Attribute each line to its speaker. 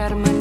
Speaker 1: Carmen.